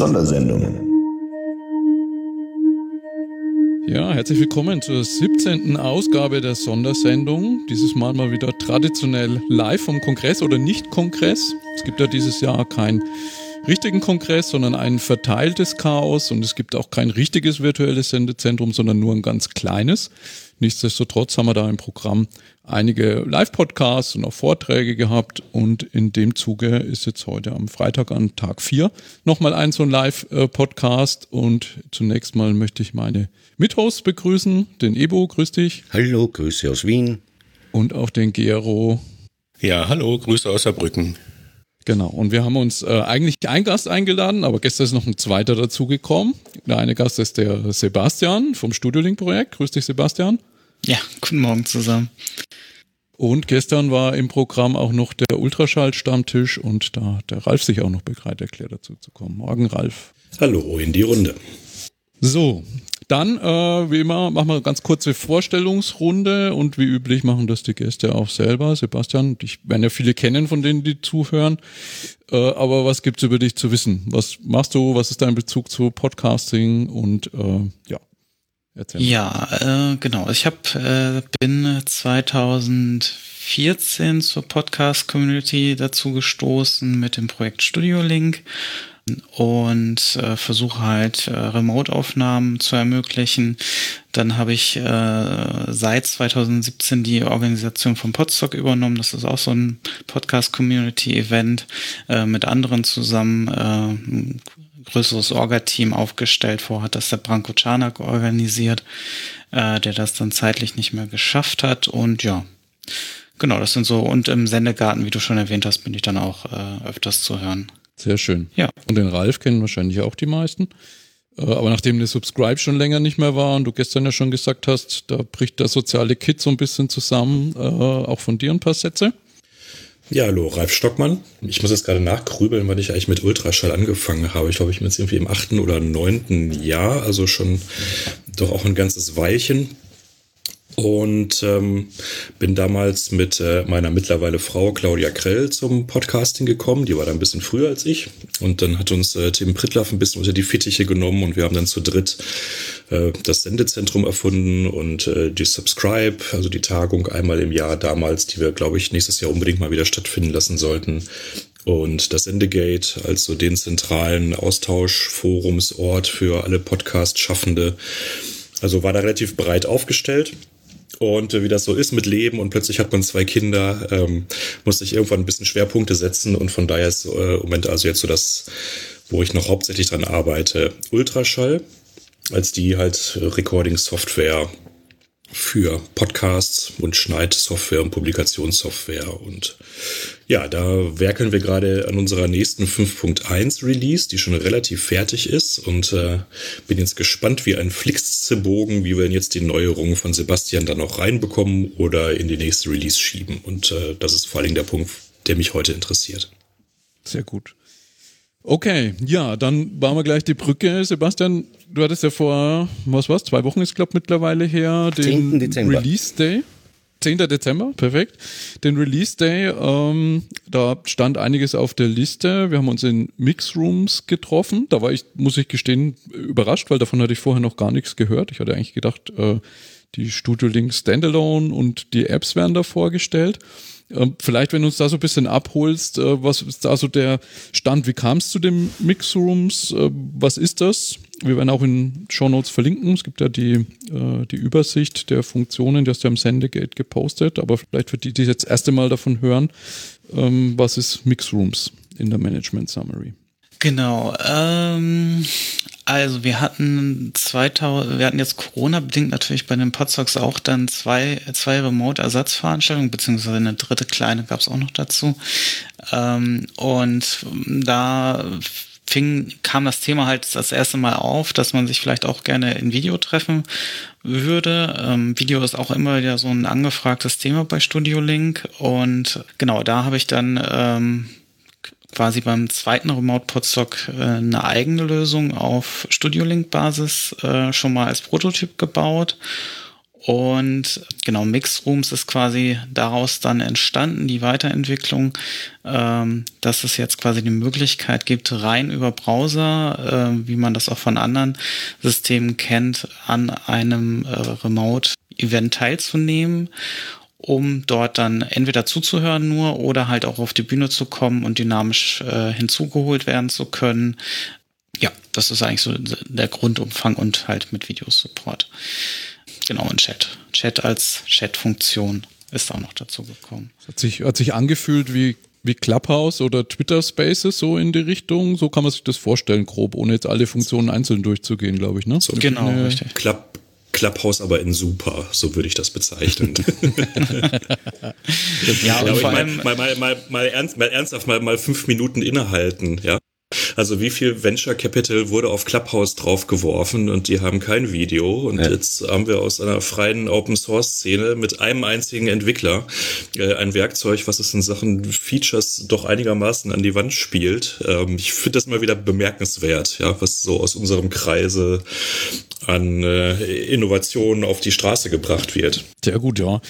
Sondersendung. Ja, herzlich willkommen zur 17. Ausgabe der Sondersendung. Dieses Mal mal wieder traditionell live vom Kongress oder Nicht-Kongress. Es gibt ja dieses Jahr kein richtigen Kongress, sondern ein verteiltes Chaos und es gibt auch kein richtiges virtuelles Sendezentrum, sondern nur ein ganz kleines. Nichtsdestotrotz haben wir da im Programm einige Live-Podcasts und auch Vorträge gehabt und in dem Zuge ist jetzt heute am Freitag an Tag 4 nochmal ein so ein Live-Podcast und zunächst mal möchte ich meine Mithosts begrüßen, den Ebo, grüß dich. Hallo, Grüße aus Wien. Und auch den Gero. Ja, hallo, Grüße aus Saarbrücken. Genau, und wir haben uns äh, eigentlich einen Gast eingeladen, aber gestern ist noch ein zweiter dazugekommen. Der eine Gast ist der Sebastian vom Studiolink-Projekt. Grüß dich, Sebastian. Ja, guten Morgen zusammen. Und gestern war im Programm auch noch der Ultraschall-Stammtisch und da hat der Ralf sich auch noch bereit erklärt, dazu zu kommen. Morgen, Ralf. Hallo in die Runde. So, dann, äh, wie immer, machen wir eine ganz kurze Vorstellungsrunde und wie üblich machen das die Gäste auch selber. Sebastian, dich werden ja viele kennen von denen, die zuhören. Äh, aber was gibt's über dich zu wissen? Was machst du? Was ist dein Bezug zu Podcasting? Und äh, ja, erzähl. Ja, äh, genau. Ich hab, äh, bin 2014 zur Podcast-Community dazu gestoßen mit dem Projekt Studio Link und äh, versuche halt äh, Remote-Aufnahmen zu ermöglichen. Dann habe ich äh, seit 2017 die Organisation von Podstock übernommen. Das ist auch so ein Podcast-Community-Event äh, mit anderen zusammen. Äh, größeres Orga-Team aufgestellt. Vorher hat das der Branko Czarnak organisiert, äh, der das dann zeitlich nicht mehr geschafft hat. Und ja, genau, das sind so. Und im Sendegarten, wie du schon erwähnt hast, bin ich dann auch äh, öfters zu hören. Sehr schön. Ja. Und den Ralf kennen wahrscheinlich auch die meisten. Äh, aber nachdem der Subscribe schon länger nicht mehr war und du gestern ja schon gesagt hast, da bricht der soziale Kit so ein bisschen zusammen, äh, auch von dir ein paar Sätze. Ja, hallo, Ralf Stockmann. Ich muss jetzt gerade nachgrübeln, weil ich eigentlich mit Ultraschall angefangen habe. Ich glaube, ich bin jetzt irgendwie im achten oder neunten Jahr, also schon doch auch ein ganzes Weilchen und ähm, bin damals mit äh, meiner mittlerweile Frau Claudia Krell zum Podcasting gekommen. Die war da ein bisschen früher als ich. Und dann hat uns äh, Tim Prittlaff ein bisschen unter die Fittiche genommen und wir haben dann zu dritt äh, das Sendezentrum erfunden und äh, die Subscribe, also die Tagung einmal im Jahr damals, die wir, glaube ich, nächstes Jahr unbedingt mal wieder stattfinden lassen sollten. Und das Sendegate als so den zentralen Austauschforumsort für alle Podcast-Schaffende. Also war da relativ breit aufgestellt. Und äh, wie das so ist mit Leben und plötzlich hat man zwei Kinder, ähm, musste ich irgendwann ein bisschen Schwerpunkte setzen und von daher ist äh, im Moment also jetzt so das, wo ich noch hauptsächlich dran arbeite, Ultraschall, als die halt Recording-Software für Podcasts und Schneidsoftware und Publikationssoftware. Und ja, da werkeln wir gerade an unserer nächsten 5.1 Release, die schon relativ fertig ist und äh, bin jetzt gespannt wie ein Flixzebogen, wie wir jetzt die Neuerungen von Sebastian dann noch reinbekommen oder in die nächste Release schieben. Und äh, das ist vor allen Dingen der Punkt, der mich heute interessiert. Sehr gut. Okay, ja, dann bauen wir gleich die Brücke. Sebastian, du hattest ja vor, was war's, zwei Wochen ist, glaube mittlerweile her, den 10. Dezember. Release Day. 10. Dezember, perfekt. Den Release Day, ähm, da stand einiges auf der Liste. Wir haben uns in Mixrooms getroffen. Da war ich, muss ich gestehen, überrascht, weil davon hatte ich vorher noch gar nichts gehört. Ich hatte eigentlich gedacht, äh, die Studio Link Standalone und die Apps werden da vorgestellt. Ähm, vielleicht, wenn du uns da so ein bisschen abholst, äh, was ist da so der Stand? Wie kam es zu den Mixrooms? Äh, was ist das? Wir werden auch in Show Notes verlinken. Es gibt ja die, äh, die Übersicht der Funktionen, die hast du ja im Sendegate gepostet. Aber vielleicht für die, die jetzt das erste Mal davon hören, ähm, was ist Mixrooms in der Management Summary? Genau. Ähm, also wir hatten 2000, wir hatten jetzt Corona-bedingt natürlich bei den Podstocks auch dann zwei, zwei Remote-Ersatzveranstaltungen, beziehungsweise eine dritte kleine gab es auch noch dazu. Ähm, und da fing, kam das Thema halt das erste Mal auf, dass man sich vielleicht auch gerne in Video treffen würde. Ähm, Video ist auch immer wieder so ein angefragtes Thema bei Studio Link und genau, da habe ich dann ähm, quasi beim zweiten Remote Podstock äh, eine eigene Lösung auf Studio Link Basis äh, schon mal als Prototyp gebaut. Und genau, Mixrooms ist quasi daraus dann entstanden, die Weiterentwicklung, ähm, dass es jetzt quasi die Möglichkeit gibt, rein über Browser, äh, wie man das auch von anderen Systemen kennt, an einem äh, Remote-Event teilzunehmen um dort dann entweder zuzuhören nur oder halt auch auf die Bühne zu kommen und dynamisch äh, hinzugeholt werden zu können. Ja, das ist eigentlich so der Grundumfang und halt mit Videosupport. Genau, und Chat. Chat als Chat-Funktion ist auch noch dazu gekommen. Hat sich, hat sich angefühlt wie, wie Clubhouse oder Twitter Spaces so in die Richtung. So kann man sich das vorstellen, grob, ohne jetzt alle Funktionen einzeln durchzugehen, glaube ich. Ne? So genau, richtig. Club, Clubhouse aber in super, so würde ich das bezeichnen. ja, ja vor allem mal, mal, mal, mal, ernst, mal ernsthaft mal, mal fünf Minuten innehalten, ja. Also wie viel Venture Capital wurde auf Clubhouse draufgeworfen und die haben kein Video und ja. jetzt haben wir aus einer freien Open Source Szene mit einem einzigen Entwickler äh, ein Werkzeug, was es in Sachen Features doch einigermaßen an die Wand spielt. Ähm, ich finde das mal wieder bemerkenswert, ja, was so aus unserem Kreise an äh, Innovationen auf die Straße gebracht wird. Sehr gut, ja.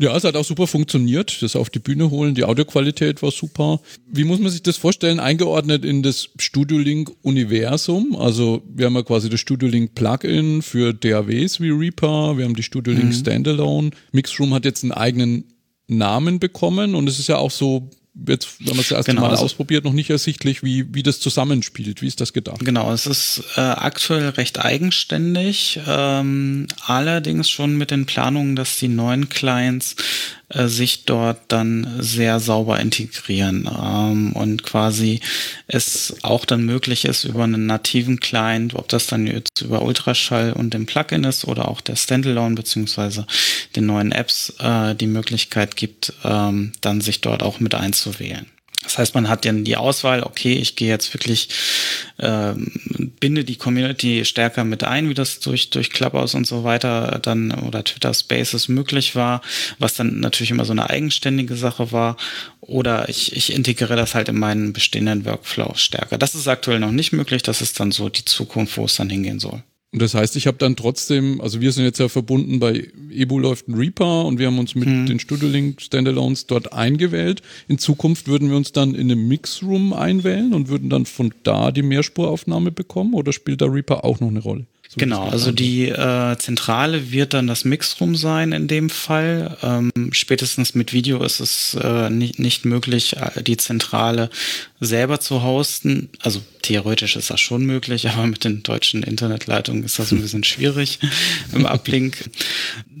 Ja, es hat auch super funktioniert. Das auf die Bühne holen, die Audioqualität war super. Wie muss man sich das vorstellen? Eingeordnet in das Studio Link Universum. Also wir haben ja quasi das Studio Link Plugin für DAWs wie Reaper. Wir haben die Studio Link mhm. Standalone. Mixroom hat jetzt einen eigenen Namen bekommen und es ist ja auch so jetzt, wenn man es das erste genau, Mal also, ausprobiert, noch nicht ersichtlich, wie, wie das zusammenspielt. Wie ist das gedacht? Genau, es ist äh, aktuell recht eigenständig, ähm, allerdings schon mit den Planungen, dass die neuen Clients äh, sich dort dann sehr sauber integrieren ähm, und quasi es auch dann möglich ist über einen nativen Client, ob das dann jetzt über Ultraschall und dem Plugin ist oder auch der Standalone beziehungsweise den neuen Apps äh, die Möglichkeit gibt, ähm, dann sich dort auch mit einzuwählen. Das heißt, man hat dann die Auswahl, okay, ich gehe jetzt wirklich, ähm, binde die Community stärker mit ein, wie das durch, durch Clubhouse und so weiter dann oder Twitter Spaces möglich war, was dann natürlich immer so eine eigenständige Sache war. Oder ich, ich integriere das halt in meinen bestehenden Workflow stärker. Das ist aktuell noch nicht möglich, das ist dann so die Zukunft, wo es dann hingehen soll. Und das heißt, ich habe dann trotzdem, also wir sind jetzt ja verbunden, bei Ebu läuft ein Reaper und wir haben uns mit hm. den Studiolink Standalones dort eingewählt. In Zukunft würden wir uns dann in einem Mixroom einwählen und würden dann von da die Mehrspuraufnahme bekommen oder spielt der Reaper auch noch eine Rolle? So genau, also die äh, Zentrale wird dann das Mixroom sein in dem Fall. Ähm, spätestens mit Video ist es äh, nicht, nicht möglich, äh, die Zentrale selber zu hosten. Also theoretisch ist das schon möglich, aber mit den deutschen Internetleitungen ist das ein bisschen schwierig im Uplink.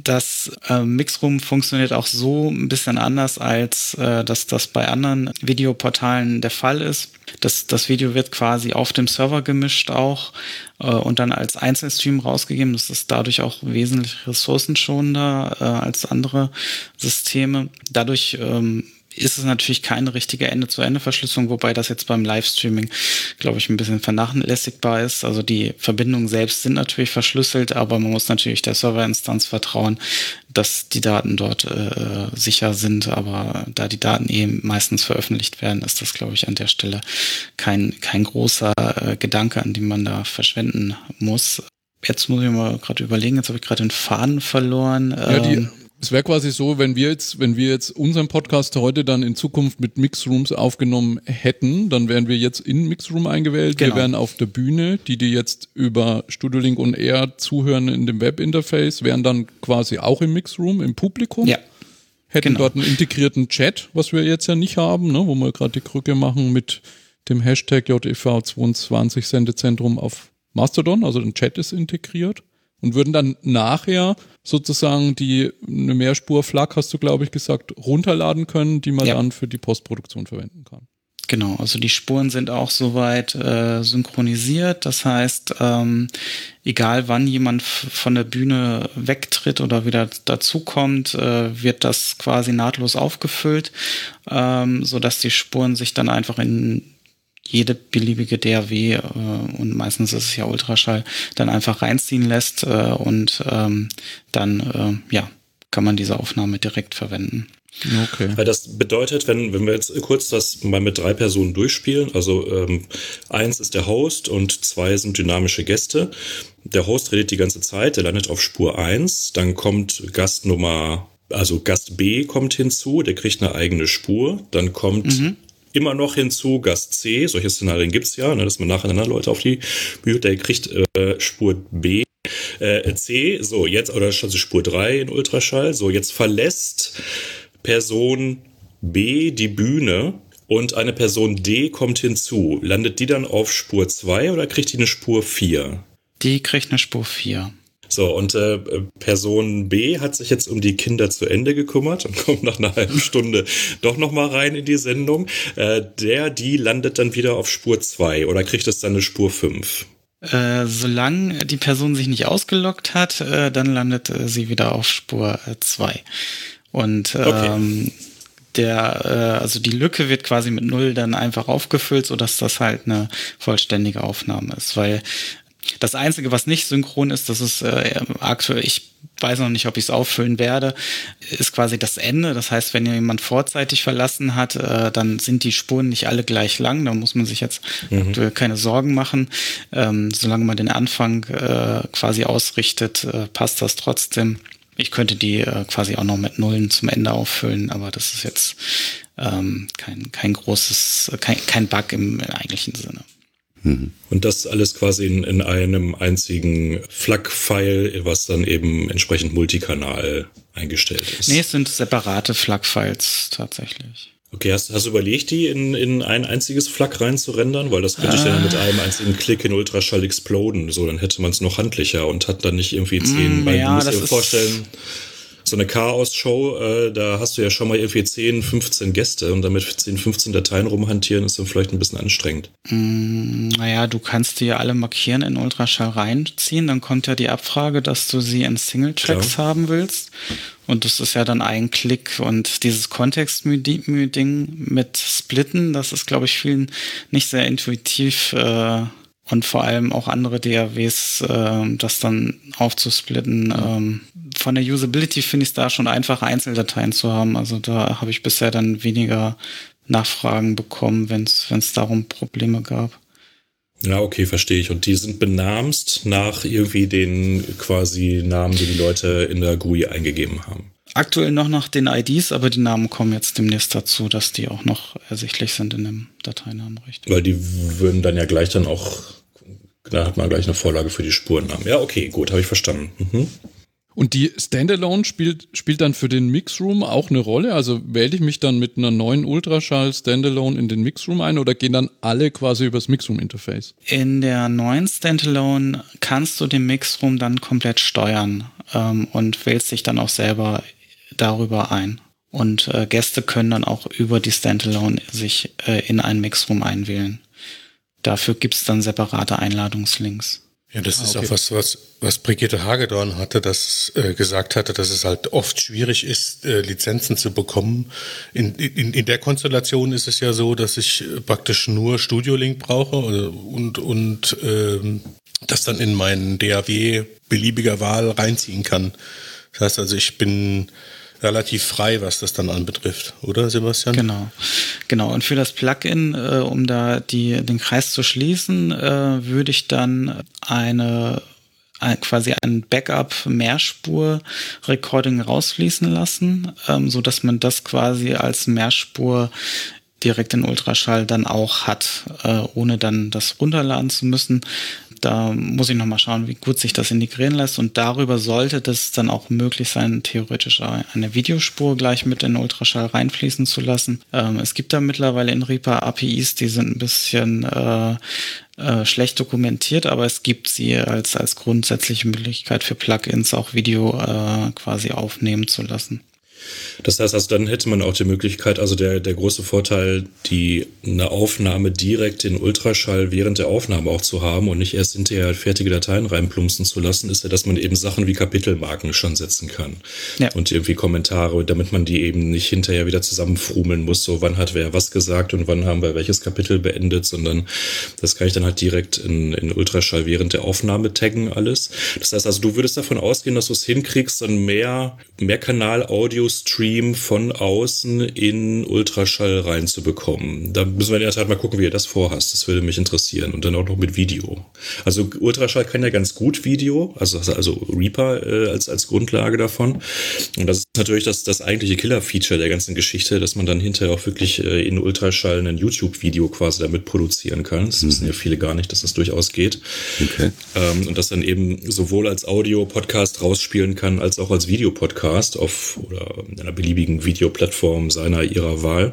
Das äh, Mixroom funktioniert auch so ein bisschen anders, als äh, dass das bei anderen Videoportalen der Fall ist. Das, das Video wird quasi auf dem Server gemischt auch äh, und dann als Einzelstream rausgegeben. Das ist dadurch auch wesentlich ressourcenschonender äh, als andere Systeme. Dadurch ähm, ist es natürlich keine richtige Ende-zu-Ende-Verschlüsselung, wobei das jetzt beim Livestreaming, glaube ich, ein bisschen vernachlässigbar ist. Also die Verbindungen selbst sind natürlich verschlüsselt, aber man muss natürlich der Serverinstanz vertrauen, dass die Daten dort äh, sicher sind. Aber da die Daten eben meistens veröffentlicht werden, ist das, glaube ich, an der Stelle kein, kein großer äh, Gedanke, an den man da verschwenden muss. Jetzt muss ich mal gerade überlegen, jetzt habe ich gerade den Faden verloren. Ja, die, ähm, es wäre quasi so, wenn wir jetzt, wenn wir jetzt unseren Podcast heute dann in Zukunft mit Mixrooms aufgenommen hätten, dann wären wir jetzt in Mixroom eingewählt. Genau. Wir wären auf der Bühne, die die jetzt über Studio Link und Air zuhören in dem Webinterface, wären dann quasi auch im Mixroom, im Publikum. Ja. Hätten genau. dort einen integrierten Chat, was wir jetzt ja nicht haben, ne, wo wir gerade die Krücke machen mit dem Hashtag JEV22 Sendezentrum auf Mastodon, also ein Chat ist integriert und würden dann nachher sozusagen die eine Mehrspur-Flag, hast du glaube ich gesagt, runterladen können, die man ja. dann für die Postproduktion verwenden kann. Genau, also die Spuren sind auch soweit äh, synchronisiert. Das heißt, ähm, egal wann jemand von der Bühne wegtritt oder wieder dazukommt, äh, wird das quasi nahtlos aufgefüllt, ähm, so dass die Spuren sich dann einfach in jede beliebige DAW äh, und meistens ist es ja Ultraschall dann einfach reinziehen lässt äh, und ähm, dann äh, ja kann man diese Aufnahme direkt verwenden. Okay. Weil das bedeutet, wenn, wenn wir jetzt kurz das mal mit drei Personen durchspielen, also ähm, eins ist der Host und zwei sind dynamische Gäste. Der Host redet die ganze Zeit, der landet auf Spur eins, dann kommt Gast Nummer, also Gast B kommt hinzu, der kriegt eine eigene Spur, dann kommt mhm. Immer noch hinzu Gast C, solche Szenarien gibt's ja, ne, dass man nacheinander Leute auf die Bühne, der kriegt äh, Spur B äh, C, so jetzt, oder also Spur 3 in Ultraschall, so jetzt verlässt Person B die Bühne und eine Person D kommt hinzu. Landet die dann auf Spur 2 oder kriegt die eine Spur 4? Die kriegt eine Spur 4. So, und äh, Person B hat sich jetzt um die Kinder zu Ende gekümmert und kommt nach einer halben Stunde doch nochmal rein in die Sendung. Äh, der, die landet dann wieder auf Spur 2 oder kriegt es dann eine Spur 5? Äh, solange die Person sich nicht ausgelockt hat, äh, dann landet äh, sie wieder auf Spur 2. Äh, und okay. ähm, der, äh, also die Lücke wird quasi mit Null dann einfach aufgefüllt, so dass das halt eine vollständige Aufnahme ist. Weil das Einzige, was nicht synchron ist, das ist äh, aktuell, ich weiß noch nicht, ob ich es auffüllen werde, ist quasi das Ende. Das heißt, wenn jemand vorzeitig verlassen hat, äh, dann sind die Spuren nicht alle gleich lang. Da muss man sich jetzt mhm. keine Sorgen machen. Ähm, solange man den Anfang äh, quasi ausrichtet, äh, passt das trotzdem. Ich könnte die äh, quasi auch noch mit Nullen zum Ende auffüllen, aber das ist jetzt ähm, kein, kein großes, kein, kein Bug im, im eigentlichen Sinne. Mhm. Und das alles quasi in, in einem einzigen FLAC-File, was dann eben entsprechend multikanal eingestellt ist. Nee, es sind separate FLAC-Files tatsächlich. Okay, hast, hast du überlegt, die in, in ein einziges FLAC reinzurendern? Weil das könnte ich dann mit einem einzigen Klick in Ultraschall exploden. So, dann hätte man es noch handlicher und hat dann nicht irgendwie zehn. Mm, weil ja, musst dir vorstellen, so eine Chaos-Show, äh, da hast du ja schon mal irgendwie 10, 15 Gäste und damit 10, 15 Dateien rumhantieren ist dann vielleicht ein bisschen anstrengend. Mm, naja, du kannst die ja alle markieren in Ultraschall reinziehen, dann kommt ja die Abfrage, dass du sie in Single-Tracks haben willst. Und das ist ja dann ein Klick und dieses Kontext-Ding mit Splitten, das ist, glaube ich, vielen nicht sehr intuitiv äh, und vor allem auch andere DAWs, äh, das dann aufzusplitten. Ähm, von der Usability finde ich es da schon einfach, Einzeldateien zu haben. Also da habe ich bisher dann weniger Nachfragen bekommen, wenn es darum Probleme gab. Ja, okay, verstehe ich. Und die sind benamst nach irgendwie den quasi Namen, die die Leute in der GUI eingegeben haben. Aktuell noch nach den IDs, aber die Namen kommen jetzt demnächst dazu, dass die auch noch ersichtlich sind in dem Dateinamen, richtig? Weil die würden dann ja gleich dann auch da hat man gleich eine Vorlage für die Spurennamen. Ja, okay, gut, habe ich verstanden. Mhm. Und die Standalone spielt, spielt dann für den Mixroom auch eine Rolle? Also wähle ich mich dann mit einer neuen Ultraschall Standalone in den Mixroom ein oder gehen dann alle quasi übers Mixroom-Interface? In der neuen Standalone kannst du den Mixroom dann komplett steuern ähm, und wählst dich dann auch selber darüber ein. Und äh, Gäste können dann auch über die Standalone sich äh, in einen Mixroom einwählen. Dafür gibt's dann separate Einladungslinks. Ja, das ah, ist okay. auch was, was, was Brigitte Hagedorn hatte, das äh, gesagt hatte, dass es halt oft schwierig ist, äh, Lizenzen zu bekommen. In, in, in der Konstellation ist es ja so, dass ich äh, praktisch nur Studio Link brauche und, und ähm, das dann in meinen DAW beliebiger Wahl reinziehen kann. Das heißt also, ich bin relativ frei, was das dann anbetrifft, oder Sebastian? Genau, genau. Und für das Plugin, äh, um da die, den Kreis zu schließen, äh, würde ich dann eine ein, quasi ein Backup-Mehrspur-Recording rausfließen lassen, ähm, so dass man das quasi als Mehrspur direkt in Ultraschall dann auch hat, äh, ohne dann das runterladen zu müssen. Da muss ich nochmal schauen, wie gut sich das integrieren lässt. Und darüber sollte das dann auch möglich sein, theoretisch eine Videospur gleich mit in Ultraschall reinfließen zu lassen. Ähm, es gibt da mittlerweile in Reaper APIs, die sind ein bisschen äh, äh, schlecht dokumentiert, aber es gibt sie als, als grundsätzliche Möglichkeit für Plugins auch Video äh, quasi aufnehmen zu lassen. Das heißt also, dann hätte man auch die Möglichkeit, also der, der große Vorteil, die eine Aufnahme direkt in Ultraschall während der Aufnahme auch zu haben und nicht erst hinterher fertige Dateien reinplumpsen zu lassen, ist ja, dass man eben Sachen wie Kapitelmarken schon setzen kann. Ja. Und irgendwie Kommentare, damit man die eben nicht hinterher wieder zusammenfrumeln muss, so wann hat wer was gesagt und wann haben wir welches Kapitel beendet, sondern das kann ich dann halt direkt in, in Ultraschall während der Aufnahme taggen alles. Das heißt also, du würdest davon ausgehen, dass du es hinkriegst, dann mehr, mehr Kanal-Audios Audio-Stream von außen in Ultraschall reinzubekommen. Da müssen wir in der Tat mal gucken, wie ihr das vorhast. Das würde mich interessieren. Und dann auch noch mit Video. Also Ultraschall kann ja ganz gut Video, also, also Reaper äh, als, als Grundlage davon. Und das ist natürlich das, das eigentliche Killer-Feature der ganzen Geschichte, dass man dann hinterher auch wirklich äh, in Ultraschall ein YouTube-Video quasi damit produzieren kann. Das mhm. wissen ja viele gar nicht, dass das durchaus geht. Okay. Ähm, und das dann eben sowohl als Audio-Podcast rausspielen kann, als auch als Videopodcast auf oder einer beliebigen Videoplattform seiner ihrer Wahl.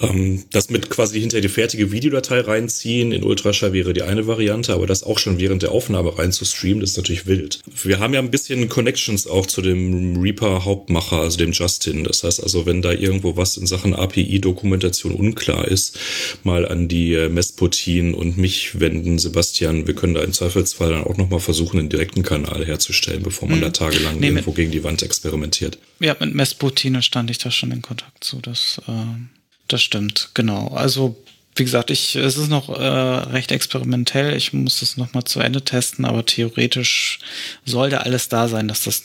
Ähm, das mit quasi hinter die fertige Videodatei reinziehen in Ultraschall wäre die eine Variante, aber das auch schon während der Aufnahme reinzustreamen, das ist natürlich wild. Wir haben ja ein bisschen Connections auch zu dem Reaper Hauptmacher, also dem Justin. Das heißt also, wenn da irgendwo was in Sachen API-Dokumentation unklar ist, mal an die äh, Mesputin und mich wenden, Sebastian. Wir können da im Zweifelsfall dann auch nochmal versuchen, einen direkten Kanal herzustellen, bevor man hm. da tagelang nee, irgendwo gegen die Wand experimentiert. Ja, mit Mesputine stand ich da schon in Kontakt zu. Das äh das stimmt, genau. Also wie gesagt, ich, es ist noch äh, recht experimentell. Ich muss das noch mal zu Ende testen, aber theoretisch sollte alles da sein, dass das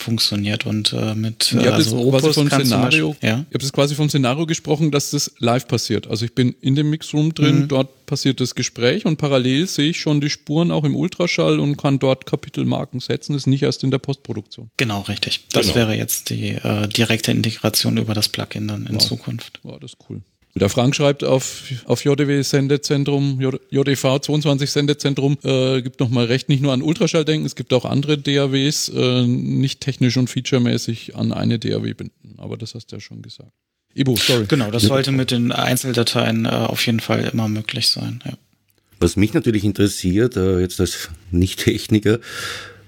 funktioniert und äh, mit äh, also quasi vom Szenario, Beispiel, ja? Ich habe es quasi vom Szenario gesprochen, dass das live passiert. Also ich bin in dem Mixroom drin, mhm. dort passiert das Gespräch und parallel sehe ich schon die Spuren auch im Ultraschall und kann dort Kapitelmarken setzen. Das ist nicht erst in der Postproduktion. Genau, richtig. Das genau. wäre jetzt die äh, direkte Integration über das Plugin dann in wow. Zukunft. Wow, das ist cool. Der Frank schreibt auf, auf JDW Sendezentrum, JDV 22 Sendezentrum, äh, gibt nochmal recht, nicht nur an Ultraschall denken, es gibt auch andere DAWs, äh, nicht technisch und featuremäßig an eine DAW binden. Aber das hast du ja schon gesagt. Ibu, sorry. Genau, das sollte mit den Einzeldateien äh, auf jeden Fall immer möglich sein. Ja. Was mich natürlich interessiert, äh, jetzt als Nicht-Techniker,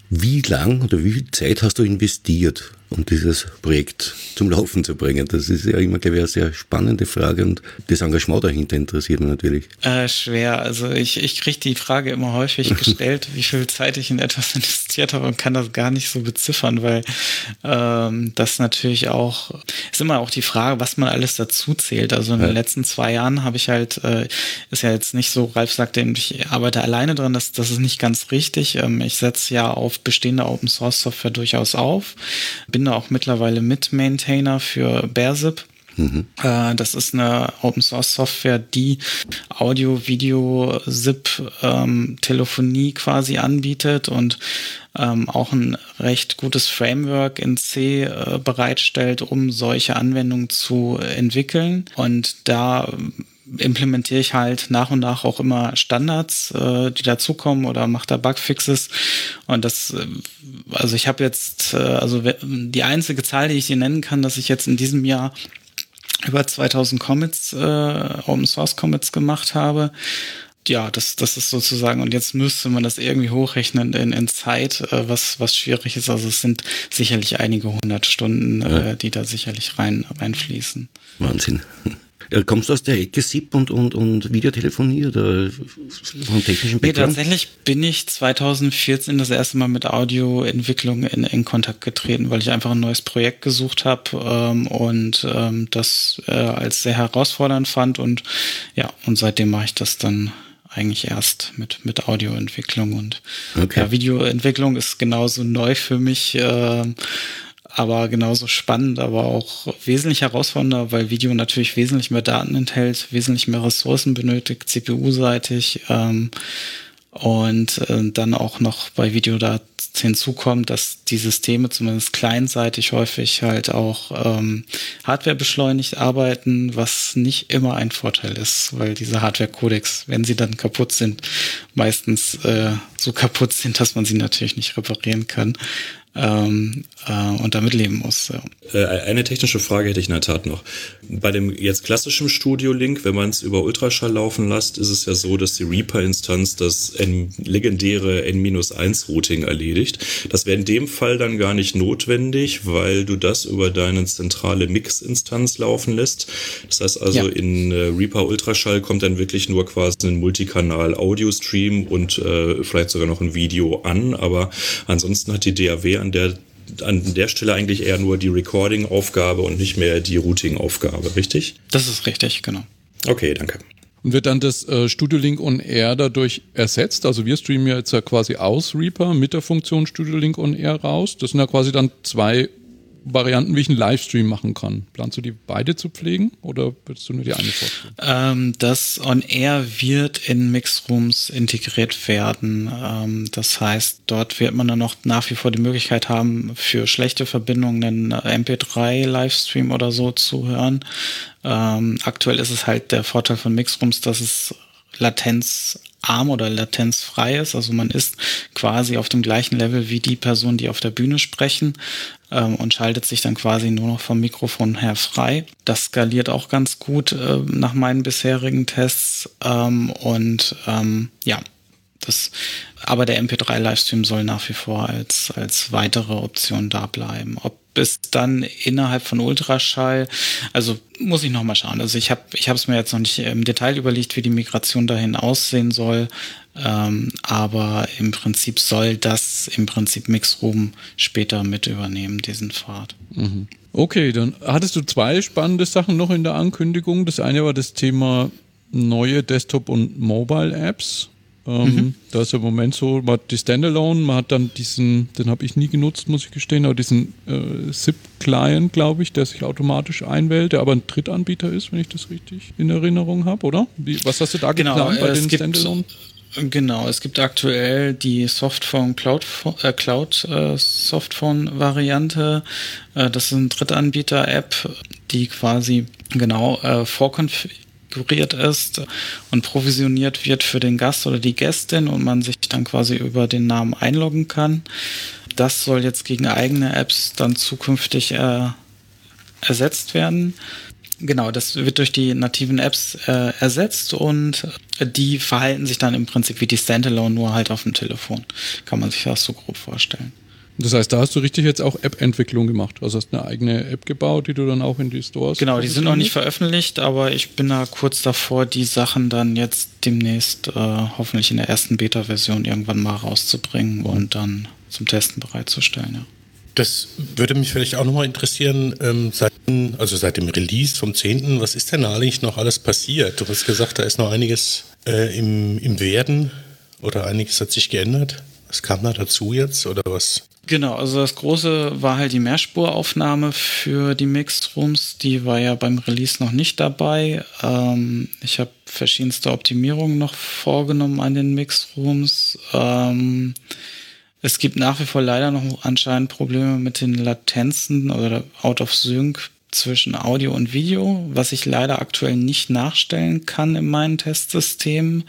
wie lang oder wie viel Zeit hast du investiert um dieses Projekt zum Laufen zu bringen? Das ist ja immer, glaube ich, eine sehr spannende Frage und das Engagement dahinter interessiert mich natürlich. Äh, schwer. Also ich, ich kriege die Frage immer häufig gestellt, wie viel Zeit ich in etwas investiert habe und kann das gar nicht so beziffern, weil ähm, das natürlich auch, ist immer auch die Frage, was man alles dazu zählt. Also in ja. den letzten zwei Jahren habe ich halt, äh, ist ja jetzt nicht so, Ralf sagte, ich arbeite alleine dran, das, das ist nicht ganz richtig. Ähm, ich setze ja auf bestehende Open Source Software durchaus auf. Bin bin da auch mittlerweile Mit-Maintainer für BearZip. Mhm. Äh, das ist eine Open Source Software, die Audio, Video, ZIP, ähm, Telefonie quasi anbietet und ähm, auch ein recht gutes Framework in C äh, bereitstellt, um solche Anwendungen zu entwickeln. Und da implementiere ich halt nach und nach auch immer Standards, äh, die dazukommen oder mache da Bugfixes. Und das, äh, also ich habe jetzt, äh, also die einzige Zahl, die ich dir nennen kann, dass ich jetzt in diesem Jahr über 2000 Commits, äh, Open Source Commits gemacht habe. Ja, das, das ist sozusagen, und jetzt müsste man das irgendwie hochrechnen in, in Zeit, äh, was, was schwierig ist. Also es sind sicherlich einige hundert Stunden, äh, die da sicherlich rein, reinfließen. Wahnsinn. Äh, kommst du aus der Ecke SIP und, und, und Videotelefonie oder vom technischen Background? Nee, tatsächlich bin ich 2014 das erste Mal mit Audioentwicklung in, in Kontakt getreten, weil ich einfach ein neues Projekt gesucht habe ähm, und ähm, das äh, als sehr herausfordernd fand und ja, und seitdem mache ich das dann eigentlich erst mit, mit Audioentwicklung und okay. ja, Videoentwicklung ist genauso neu für mich. Äh, aber genauso spannend, aber auch wesentlich herausfordernder, weil Video natürlich wesentlich mehr Daten enthält, wesentlich mehr Ressourcen benötigt, CPU-seitig ähm, und äh, dann auch noch bei Video da hinzukommt, dass die Systeme zumindest kleinseitig häufig halt auch ähm, Hardware beschleunigt arbeiten, was nicht immer ein Vorteil ist, weil diese Hardware-Codecs, wenn sie dann kaputt sind, meistens äh, so kaputt sind, dass man sie natürlich nicht reparieren kann ähm, äh, und damit leben muss. Ja. Äh, eine technische Frage hätte ich in der Tat noch. Bei dem jetzt klassischen Studio-Link, wenn man es über Ultraschall laufen lässt, ist es ja so, dass die Reaper-Instanz das N legendäre N-1-Routing erledigt. Das wäre in dem Fall dann gar nicht notwendig, weil du das über deine zentrale Mix-Instanz laufen lässt. Das heißt also, ja. in äh, Reaper Ultraschall kommt dann wirklich nur quasi ein Multikanal-Audio-Stream und äh, vielleicht sogar noch ein Video an, aber ansonsten hat die DAW an der an der Stelle eigentlich eher nur die Recording-Aufgabe und nicht mehr die Routing-Aufgabe, richtig? Das ist richtig, genau. Okay, danke. Und wird dann das äh, Studio Link on Air dadurch ersetzt? Also wir streamen ja jetzt ja quasi aus Reaper mit der Funktion Studio Link on Air raus. Das sind ja quasi dann zwei Varianten, wie ich einen Livestream machen kann. Planst du die beide zu pflegen oder würdest du nur die eine vorstellen? Ähm, das On Air wird in Mixrooms integriert werden. Ähm, das heißt, dort wird man dann noch nach wie vor die Möglichkeit haben, für schlechte Verbindungen einen MP3-Livestream oder so zu hören. Ähm, aktuell ist es halt der Vorteil von Mixrooms, dass es latenzarm oder latenzfrei ist. Also man ist quasi auf dem gleichen Level wie die Personen, die auf der Bühne sprechen ähm, und schaltet sich dann quasi nur noch vom Mikrofon her frei. Das skaliert auch ganz gut äh, nach meinen bisherigen Tests ähm, und ähm, ja, das, aber der MP3-Livestream soll nach wie vor als, als weitere Option da bleiben. Ob es dann innerhalb von Ultraschall, also muss ich nochmal schauen. Also ich habe ich es mir jetzt noch nicht im Detail überlegt, wie die Migration dahin aussehen soll. Ähm, aber im Prinzip soll das im Prinzip Mixroom später mit übernehmen, diesen Pfad. Mhm. Okay, dann hattest du zwei spannende Sachen noch in der Ankündigung. Das eine war das Thema neue Desktop- und Mobile-Apps. Ähm, mhm. Da ist im Moment so, man hat die Standalone, man hat dann diesen, den habe ich nie genutzt, muss ich gestehen, aber diesen äh, SIP-Client, glaube ich, der sich automatisch einwählt, der aber ein Drittanbieter ist, wenn ich das richtig in Erinnerung habe, oder? Wie, was hast du da genau, geplant bei den Standalone? Genau, es gibt aktuell die Softphone Cloud, äh, Cloud äh, Softphone Variante. Äh, das ist eine Drittanbieter-App, die quasi genau äh, vorkonfiguriert ist und provisioniert wird für den Gast oder die Gästin und man sich dann quasi über den Namen einloggen kann. Das soll jetzt gegen eigene Apps dann zukünftig äh, ersetzt werden. Genau, das wird durch die nativen Apps äh, ersetzt und die verhalten sich dann im Prinzip wie die Standalone, nur halt auf dem Telefon. Kann man sich das so grob vorstellen. Das heißt, da hast du richtig jetzt auch App-Entwicklung gemacht. Also hast eine eigene App gebaut, die du dann auch in die Stores. Genau, die sind noch nicht veröffentlicht, aber ich bin da kurz davor, die Sachen dann jetzt demnächst äh, hoffentlich in der ersten Beta-Version irgendwann mal rauszubringen und dann zum Testen bereitzustellen. Ja. Das würde mich vielleicht auch nochmal interessieren, ähm, seit, also seit dem Release vom 10., was ist denn eigentlich noch alles passiert? Du hast gesagt, da ist noch einiges äh, im, im Werden oder einiges hat sich geändert. Was kam da dazu jetzt oder was? Genau, also das große war halt die Mehrspuraufnahme für die Mixed Rooms. Die war ja beim Release noch nicht dabei. Ähm, ich habe verschiedenste Optimierungen noch vorgenommen an den Mixed Rooms. Ähm, es gibt nach wie vor leider noch anscheinend Probleme mit den Latenzen oder Out of Sync zwischen Audio und Video, was ich leider aktuell nicht nachstellen kann in meinen Testsystemen.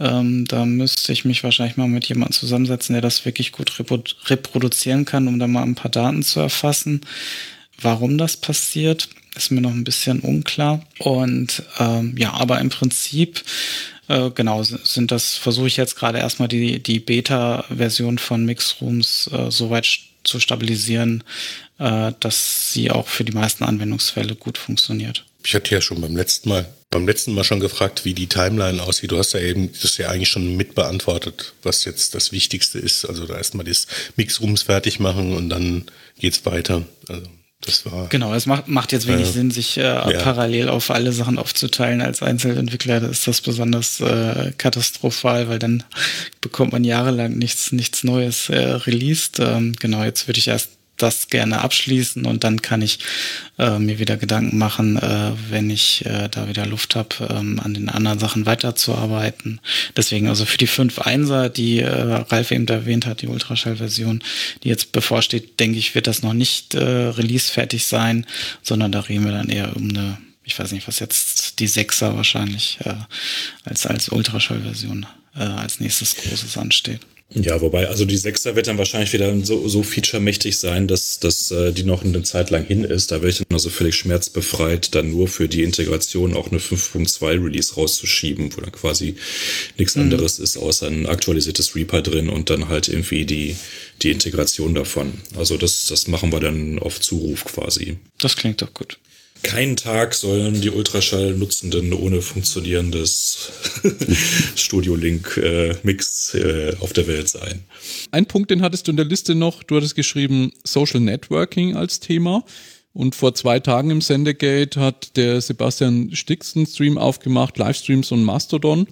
Ähm, da müsste ich mich wahrscheinlich mal mit jemandem zusammensetzen, der das wirklich gut reproduzieren kann, um da mal ein paar Daten zu erfassen. Warum das passiert, ist mir noch ein bisschen unklar. Und ähm, ja, aber im Prinzip äh, genau, sind das, versuche ich jetzt gerade erstmal die, die Beta-Version von Mixrooms äh, so weit zu stabilisieren, äh, dass sie auch für die meisten Anwendungsfälle gut funktioniert. Ich hatte ja schon beim letzten Mal, beim letzten Mal schon gefragt, wie die Timeline aussieht. Du hast ja eben das ja eigentlich schon mit beantwortet, was jetzt das Wichtigste ist. Also da erstmal das Mixrooms fertig machen und dann geht's weiter. Also das war, genau, es macht, macht jetzt wenig äh, Sinn, sich äh, ja. parallel auf alle Sachen aufzuteilen. Als Einzelentwickler da ist das besonders äh, katastrophal, weil dann bekommt man jahrelang nichts, nichts Neues äh, released. Ähm, genau, jetzt würde ich erst das gerne abschließen und dann kann ich äh, mir wieder Gedanken machen, äh, wenn ich äh, da wieder Luft habe, ähm, an den anderen Sachen weiterzuarbeiten. Deswegen also für die 5.1er, die äh, Ralf eben erwähnt hat, die Ultraschall-Version, die jetzt bevorsteht, denke ich, wird das noch nicht äh, release-fertig sein, sondern da reden wir dann eher um eine, ich weiß nicht, was jetzt die 6er wahrscheinlich äh, als, als Ultraschall-Version äh, als nächstes Großes ansteht. Ja, wobei, also die Sechser wird dann wahrscheinlich wieder so, so featuremächtig sein, dass, dass äh, die noch eine Zeit lang hin ist. Da wäre ich dann also völlig schmerzbefreit, dann nur für die Integration auch eine 5.2 Release rauszuschieben, wo dann quasi nichts mhm. anderes ist, außer ein aktualisiertes Reaper drin und dann halt irgendwie die, die Integration davon. Also das, das machen wir dann auf Zuruf quasi. Das klingt doch gut keinen Tag sollen die Ultraschall-Nutzenden ohne funktionierendes Studio Link äh, äh, auf der Welt sein. Ein Punkt, den hattest du in der Liste noch. Du hattest geschrieben Social Networking als Thema. Und vor zwei Tagen im Sendegate hat der Sebastian Stix einen Stream aufgemacht, Livestreams und Mastodon.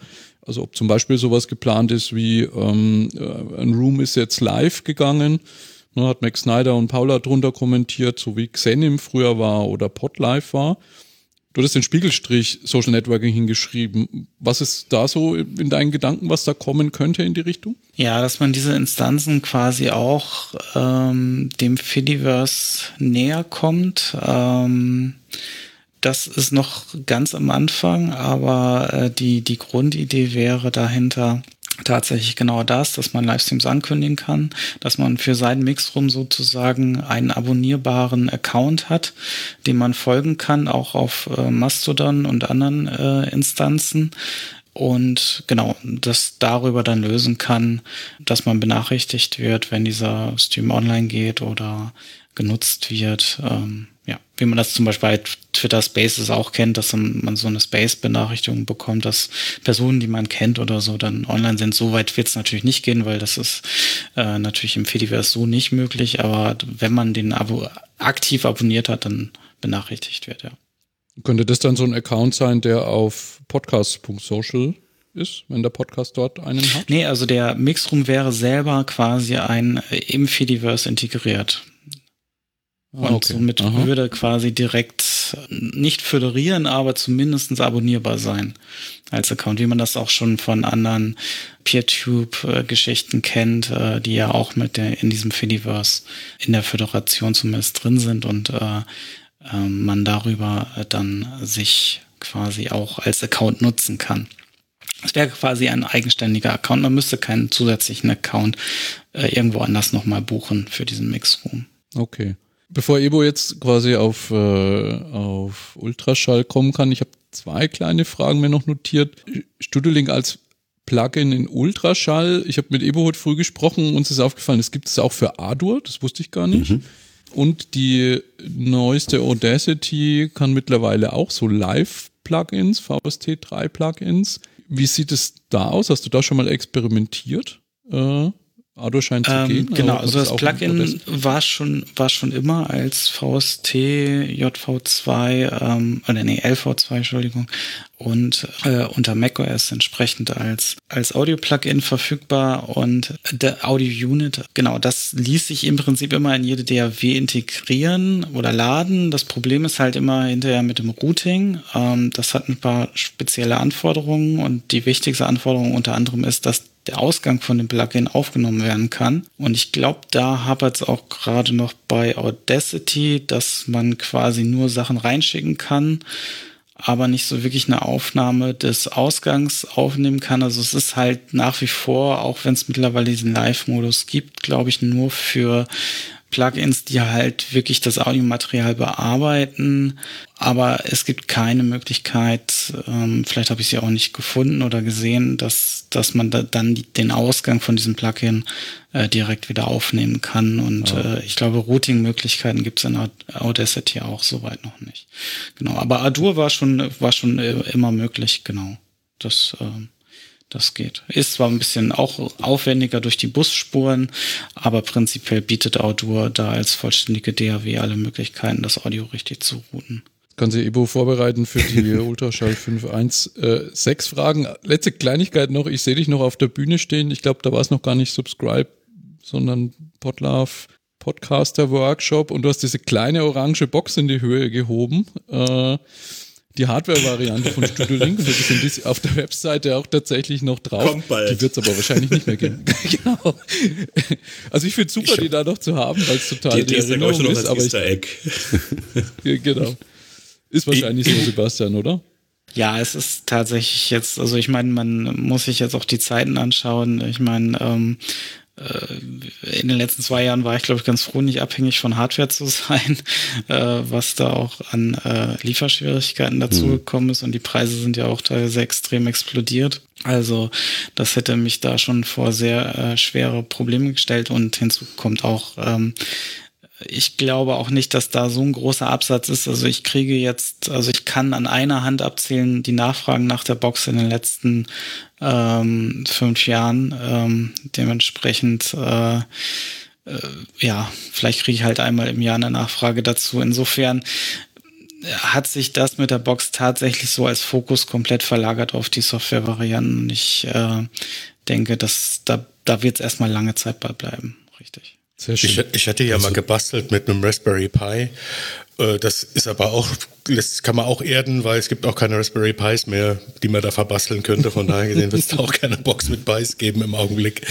Also ob zum Beispiel sowas geplant ist wie ähm, äh, ein Room ist jetzt live gegangen Ne, hat Max Snyder und Paula drunter kommentiert, so wie Xenim früher war oder Podlife war. Du hattest den Spiegelstrich Social Networking hingeschrieben. Was ist da so in deinen Gedanken, was da kommen könnte in die Richtung? Ja, dass man diese Instanzen quasi auch ähm, dem Fediverse näher kommt. Ähm, das ist noch ganz am Anfang, aber äh, die, die Grundidee wäre dahinter, tatsächlich genau das, dass man Livestreams ankündigen kann, dass man für seinen Mixroom sozusagen einen abonnierbaren Account hat, dem man folgen kann, auch auf äh, Mastodon und anderen äh, Instanzen. Und genau, das darüber dann lösen kann, dass man benachrichtigt wird, wenn dieser Stream online geht oder genutzt wird. Ähm, ja, wie man das zum Beispiel bei Twitter Spaces auch kennt, dass man so eine Space-Benachrichtigung bekommt, dass Personen, die man kennt oder so, dann online sind. So weit wird es natürlich nicht gehen, weil das ist äh, natürlich im Fediverse so nicht möglich. Aber wenn man den Abo aktiv abonniert hat, dann benachrichtigt wird, ja. Könnte das dann so ein Account sein, der auf podcast.social ist, wenn der Podcast dort einen hat? Nee, also der Mixroom wäre selber quasi ein äh, im Fediverse integriert. Ah, und okay. somit Aha. würde quasi direkt nicht föderieren, aber zumindest abonnierbar sein als Account, wie man das auch schon von anderen PeerTube-Geschichten kennt, äh, die ja auch mit der in diesem Fediverse in der Föderation zumindest drin sind und äh, äh, man darüber dann sich quasi auch als Account nutzen kann. Es wäre quasi ein eigenständiger Account. Man müsste keinen zusätzlichen Account äh, irgendwo anders nochmal buchen für diesen Mixroom. Okay. Bevor Ebo jetzt quasi auf, äh, auf Ultraschall kommen kann, ich habe zwei kleine Fragen mir noch notiert. Studio Link als Plugin in Ultraschall. Ich habe mit Ebo heute früh gesprochen, uns ist aufgefallen, es gibt es auch für Ardour, das wusste ich gar nicht. Mhm. Und die neueste Audacity kann mittlerweile auch so Live-Plugins, VST3-Plugins. Wie sieht es da aus? Hast du da schon mal experimentiert? Äh, Ardo scheint zu ähm, gehen. Genau, also das Plugin war schon, war schon immer als VST JV2, ähm, oder nee, LV2, Entschuldigung, und äh, unter macOS entsprechend als, als Audio-Plugin verfügbar und der Audio-Unit, genau, das ließ sich im Prinzip immer in jede DAW integrieren oder laden. Das Problem ist halt immer hinterher mit dem Routing. Ähm, das hat ein paar spezielle Anforderungen und die wichtigste Anforderung unter anderem ist, dass der Ausgang von dem Plugin aufgenommen werden kann. Und ich glaube, da hapert es auch gerade noch bei Audacity, dass man quasi nur Sachen reinschicken kann, aber nicht so wirklich eine Aufnahme des Ausgangs aufnehmen kann. Also es ist halt nach wie vor, auch wenn es mittlerweile diesen Live-Modus gibt, glaube ich, nur für Plugins, die halt wirklich das Audiomaterial bearbeiten, aber es gibt keine Möglichkeit, ähm, vielleicht habe ich sie auch nicht gefunden oder gesehen, dass, dass man da dann den Ausgang von diesem Plugin äh, direkt wieder aufnehmen kann. Und ja. äh, ich glaube, Routing-Möglichkeiten gibt es in Audacity auch soweit noch nicht. Genau, aber Adur war schon, war schon äh, immer möglich, genau. Das äh, das geht. Ist zwar ein bisschen auch aufwendiger durch die Busspuren, aber prinzipiell bietet Audur da als vollständige DAW alle Möglichkeiten, das Audio richtig zu routen. Kann sich Ebo vorbereiten für die Ultraschall 5.1. Äh, Fragen. Letzte Kleinigkeit noch. Ich sehe dich noch auf der Bühne stehen. Ich glaube, da war es noch gar nicht Subscribe, sondern Podlove Podcaster Workshop und du hast diese kleine orange Box in die Höhe gehoben. Äh, die Hardware-Variante von Studio Link sind auf der Webseite auch tatsächlich noch drauf. Kommt bald. Die wird es aber wahrscheinlich nicht mehr geben. genau. Also ich finde es super, ich die da noch zu haben, weil es total die, die, die Erinnerung ist. aber Easter Egg. Ich, genau. Ist wahrscheinlich so, Sebastian, oder? Ja, es ist tatsächlich jetzt, also ich meine, man muss sich jetzt auch die Zeiten anschauen. Ich meine, ähm, äh, in den letzten zwei Jahren war ich, glaube ich, ganz froh, nicht abhängig von Hardware zu sein, äh, was da auch an äh, Lieferschwierigkeiten dazugekommen mhm. ist. Und die Preise sind ja auch teilweise extrem explodiert. Also das hätte mich da schon vor sehr äh, schwere Probleme gestellt. Und hinzu kommt auch, ähm, ich glaube auch nicht, dass da so ein großer Absatz ist. Also ich kriege jetzt, also ich kann an einer Hand abzählen, die Nachfragen nach der Box in den letzten ähm, fünf Jahren. Ähm, dementsprechend, äh, äh, ja, vielleicht kriege ich halt einmal im Jahr eine Nachfrage dazu. Insofern hat sich das mit der Box tatsächlich so als Fokus komplett verlagert auf die Software-Varianten. Ich äh, denke, dass da, da wird es erstmal lange Zeit bei bleiben. Richtig. Sehr schön. Ich, ich hatte ja also, mal gebastelt mit einem Raspberry Pi. Äh, das ist aber auch, das kann man auch erden, weil es gibt auch keine Raspberry Pis mehr, die man da verbasteln könnte. Von daher gesehen wird es da auch keine Box mit Pis geben im Augenblick.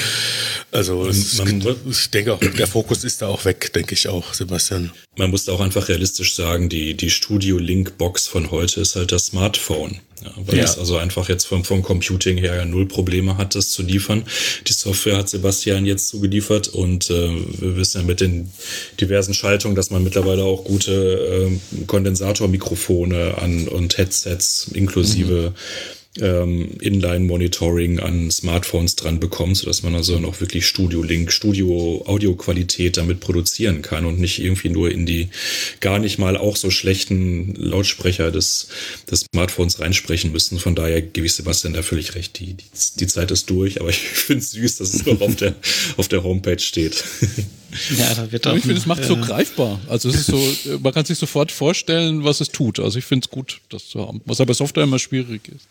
Also man, ich denke auch, der Fokus ist da auch weg, denke ich auch, Sebastian. Man muss auch einfach realistisch sagen, die, die Studio Link Box von heute ist halt das Smartphone. Ja, weil ja. es also einfach jetzt vom, vom Computing her ja null Probleme hat, das zu liefern. Die Software hat Sebastian jetzt zugeliefert und äh, wir wissen ja mit den diversen Schaltungen, dass man mittlerweile auch gute äh, Kondensatormikrofone an und Headsets inklusive mhm ähm, Inline-Monitoring an Smartphones dran bekommt, sodass man also noch wirklich Studio-Link, Studio-Audioqualität damit produzieren kann und nicht irgendwie nur in die gar nicht mal auch so schlechten Lautsprecher des, des Smartphones reinsprechen müssen. Von daher gebe ich Sebastian da völlig recht. Die, die, die Zeit ist durch, aber ich finde es süß, dass es noch auf der, auf der Homepage steht. Ja, da wird auch ich finde, es macht äh, so greifbar. Also es ist so, man kann sich sofort vorstellen, was es tut. Also ich finde es gut, das zu haben. Was aber Software immer schwierig ist.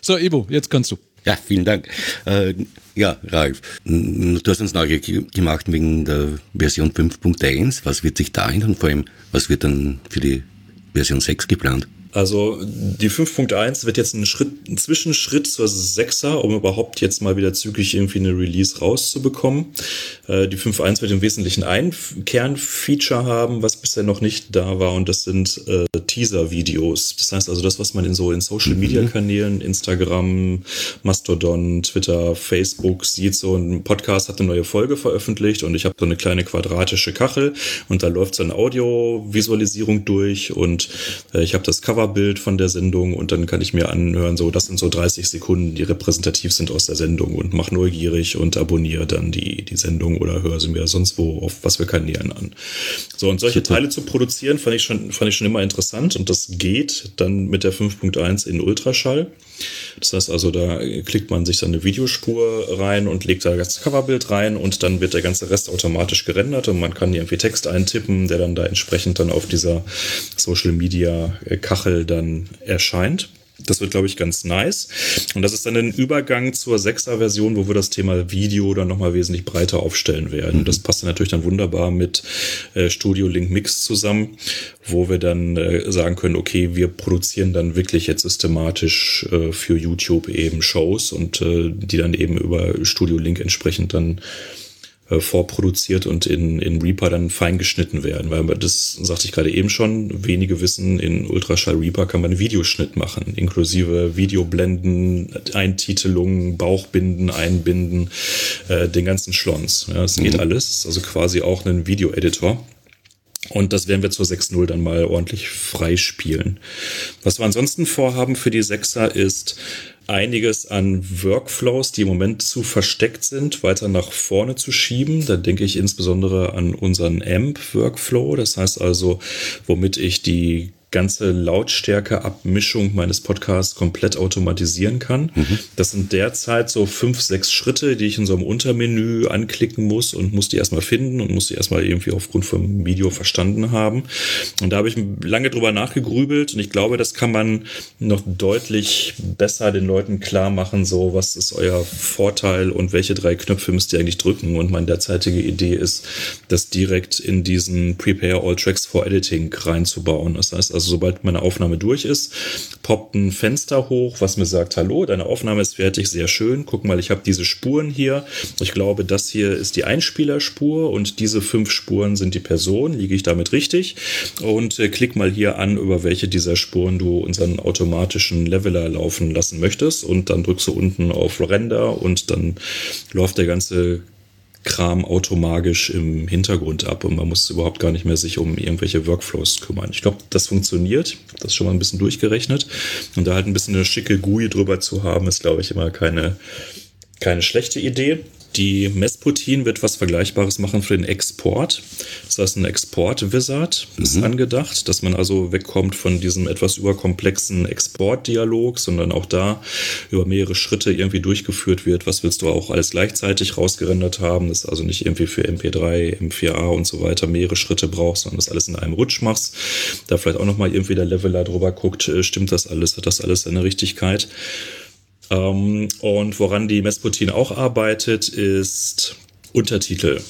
So, Ebo, jetzt kannst du. Ja, vielen Dank. Äh, ja, Ralf, du hast uns neugierig gemacht wegen der Version 5.1. Was wird sich da ändern? Vor allem, was wird dann für die Version 6 geplant? Also die 5.1 wird jetzt ein Schritt, ein Zwischenschritt zur 6er, um überhaupt jetzt mal wieder zügig irgendwie eine Release rauszubekommen. Äh, die 5.1 wird im Wesentlichen ein Kernfeature haben, was bisher noch nicht da war, und das sind äh, Teaser-Videos. Das heißt also das, was man in so in Social-Media-Kanälen, mhm. Instagram, Mastodon, Twitter, Facebook sieht. So ein Podcast hat eine neue Folge veröffentlicht und ich habe so eine kleine quadratische Kachel und da läuft so eine Audiovisualisierung durch und äh, ich habe das Cover Coverbild von der Sendung und dann kann ich mir anhören, so das sind so 30 Sekunden, die repräsentativ sind aus der Sendung und mach neugierig und abonniere dann die, die Sendung oder höre sie mir sonst wo auf was für Kanälen an. So, und solche Super. Teile zu produzieren, fand ich schon, fand ich schon immer interessant und das geht dann mit der 5.1 in Ultraschall. Das heißt also, da klickt man sich dann eine Videospur rein und legt da das Coverbild rein und dann wird der ganze Rest automatisch gerendert und man kann irgendwie Text eintippen, der dann da entsprechend dann auf dieser Social Media Kachel dann erscheint. Das wird, glaube ich, ganz nice. Und das ist dann ein Übergang zur 6er Version, wo wir das Thema Video dann nochmal wesentlich breiter aufstellen werden. Mhm. Das passt dann natürlich dann wunderbar mit äh, Studio Link Mix zusammen, wo wir dann äh, sagen können, okay, wir produzieren dann wirklich jetzt systematisch äh, für YouTube eben Shows und äh, die dann eben über Studio Link entsprechend dann äh, vorproduziert und in, in Reaper dann fein geschnitten werden. Weil das sagte ich gerade eben schon, wenige wissen, in Ultraschall Reaper kann man Videoschnitt machen, inklusive Videoblenden, Eintitelungen, Bauchbinden, Einbinden, äh, den ganzen Schlons. Ja, das mhm. geht alles. Also quasi auch ein Video-Editor. Und das werden wir zur 6.0 dann mal ordentlich freispielen. Was wir ansonsten vorhaben für die 6er ist einiges an Workflows, die im Moment zu versteckt sind, weiter nach vorne zu schieben. Da denke ich insbesondere an unseren AMP-Workflow. Das heißt also, womit ich die ganze Lautstärke-Abmischung meines Podcasts komplett automatisieren kann. Mhm. Das sind derzeit so fünf, sechs Schritte, die ich in so einem Untermenü anklicken muss und muss die erstmal finden und muss die erstmal irgendwie aufgrund vom Video verstanden haben. Und da habe ich lange drüber nachgegrübelt und ich glaube, das kann man noch deutlich besser den Leuten klar machen, so was ist euer Vorteil und welche drei Knöpfe müsst ihr eigentlich drücken. Und meine derzeitige Idee ist, das direkt in diesen Prepare All Tracks for Editing reinzubauen. Das heißt also, sobald meine Aufnahme durch ist, poppt ein Fenster hoch, was mir sagt, hallo, deine Aufnahme ist fertig, sehr schön. Guck mal, ich habe diese Spuren hier. Ich glaube, das hier ist die Einspielerspur und diese fünf Spuren sind die Person. Liege ich damit richtig? Und äh, klick mal hier an, über welche dieser Spuren du unseren automatischen Leveler laufen lassen möchtest. Und dann drückst du unten auf Render und dann läuft der ganze Kram automagisch im Hintergrund ab und man muss überhaupt gar nicht mehr sich um irgendwelche Workflows kümmern. Ich glaube, das funktioniert. Das schon mal ein bisschen durchgerechnet. Und da halt ein bisschen eine schicke GUI drüber zu haben, ist, glaube ich, immer keine, keine schlechte Idee. Die Mesputin wird was Vergleichbares machen für den Export. Das heißt, ein Export-Wizard ist mhm. angedacht, dass man also wegkommt von diesem etwas überkomplexen Export-Dialog, sondern auch da über mehrere Schritte irgendwie durchgeführt wird. Was willst du auch alles gleichzeitig rausgerendert haben? Das also nicht irgendwie für MP3, M4A und so weiter mehrere Schritte brauchst, sondern das alles in einem Rutsch machst. Da vielleicht auch nochmal irgendwie der Leveler drüber guckt, äh, stimmt das alles? Hat das alles seine Richtigkeit? Ähm, und woran die Mesputin auch arbeitet, ist Untertitel.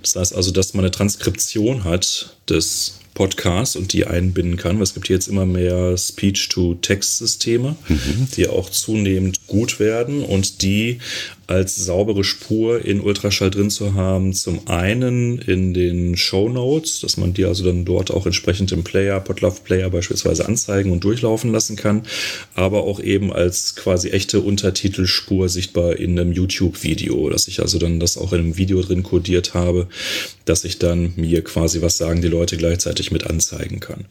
Das heißt also, dass man eine Transkription hat des Podcasts und die einbinden kann. Weil es gibt jetzt immer mehr Speech-to-Text-Systeme, mhm. die auch zunehmend gut werden und die als saubere Spur in Ultraschall drin zu haben. Zum einen in den Show Notes, dass man die also dann dort auch entsprechend im Player, Podlove Player beispielsweise anzeigen und durchlaufen lassen kann, aber auch eben als quasi echte Untertitelspur sichtbar in einem YouTube-Video, dass ich also dann das auch in einem Video drin kodiert habe, dass ich dann mir quasi was sagen die Leute gleichzeitig mit anzeigen kann.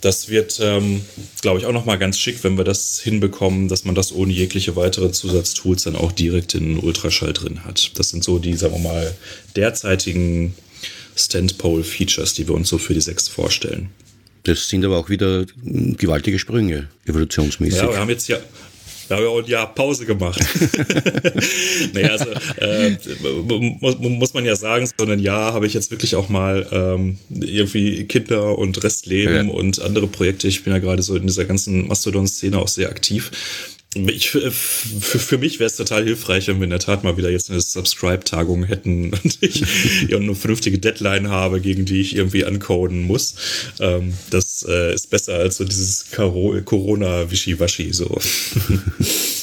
Das wird, ähm, glaube ich, auch nochmal ganz schick, wenn wir das hinbekommen, dass man das ohne jegliche weitere Zusatztools dann auch direkt in Ultraschall drin hat. Das sind so die, sagen wir mal, derzeitigen Standpole-Features, die wir uns so für die 6 vorstellen. Das sind aber auch wieder gewaltige Sprünge, evolutionsmäßig. Ja, wir haben jetzt ja, da haben wir auch ein Jahr Pause gemacht. naja, also äh, muss, muss, man ja sagen, so ein Jahr habe ich jetzt wirklich auch mal ähm, irgendwie Kinder und Restleben ja. und andere Projekte. Ich bin ja gerade so in dieser ganzen Mastodon-Szene auch sehr aktiv. Ich, für, für mich wäre es total hilfreich, wenn wir in der Tat mal wieder jetzt eine Subscribe-Tagung hätten und ich eine vernünftige Deadline habe, gegen die ich irgendwie ancoden muss. Ähm, das äh, ist besser als so dieses Corona-Wischiwaschi so.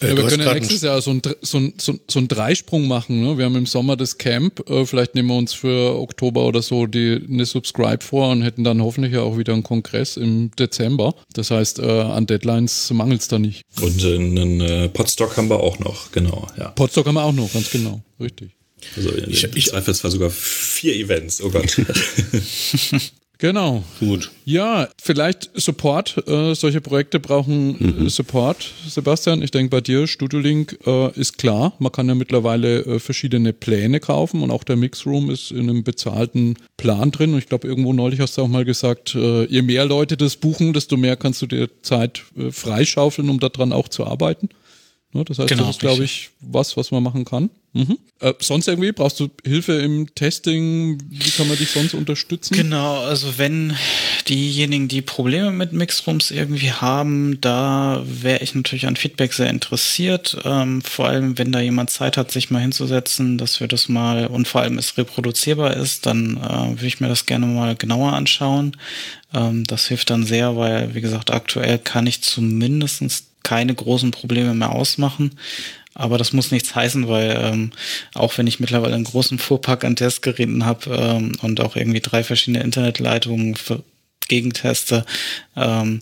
Ja, wir können ja nächstes Jahr so ein, so, ein, so, so ein Dreisprung machen. Ne? Wir haben im Sommer das Camp. Äh, vielleicht nehmen wir uns für Oktober oder so die, eine Subscribe vor und hätten dann hoffentlich auch wieder einen Kongress im Dezember. Das heißt, äh, an Deadlines mangelt es da nicht. Und einen äh, Podstock haben wir auch noch, genau. Ja. Podstock haben wir auch noch, ganz genau. Richtig. Also ich, ich, ich zwar sogar vier Events, oh Gott. Genau. Gut. Ja, vielleicht Support. Äh, solche Projekte brauchen äh, mhm. Support, Sebastian. Ich denke, bei dir, Studiolink, äh, ist klar. Man kann ja mittlerweile äh, verschiedene Pläne kaufen und auch der Mixroom ist in einem bezahlten Plan drin. Und ich glaube, irgendwo neulich hast du auch mal gesagt, äh, je mehr Leute das buchen, desto mehr kannst du dir Zeit äh, freischaufeln, um daran auch zu arbeiten. Ne, das heißt, genau, das ist, glaube ich, was, was man machen kann. Mhm. Äh, sonst irgendwie brauchst du Hilfe im Testing? Wie kann man dich sonst unterstützen? Genau, also wenn diejenigen, die Probleme mit Mixrooms irgendwie haben, da wäre ich natürlich an Feedback sehr interessiert. Ähm, vor allem, wenn da jemand Zeit hat, sich mal hinzusetzen, dass wir das mal und vor allem es reproduzierbar ist, dann äh, würde ich mir das gerne mal genauer anschauen. Ähm, das hilft dann sehr, weil, wie gesagt, aktuell kann ich zumindestens keine großen Probleme mehr ausmachen. Aber das muss nichts heißen, weil ähm, auch wenn ich mittlerweile einen großen Fuhrpark an Testgeräten habe ähm, und auch irgendwie drei verschiedene Internetleitungen für gegenteste, ähm,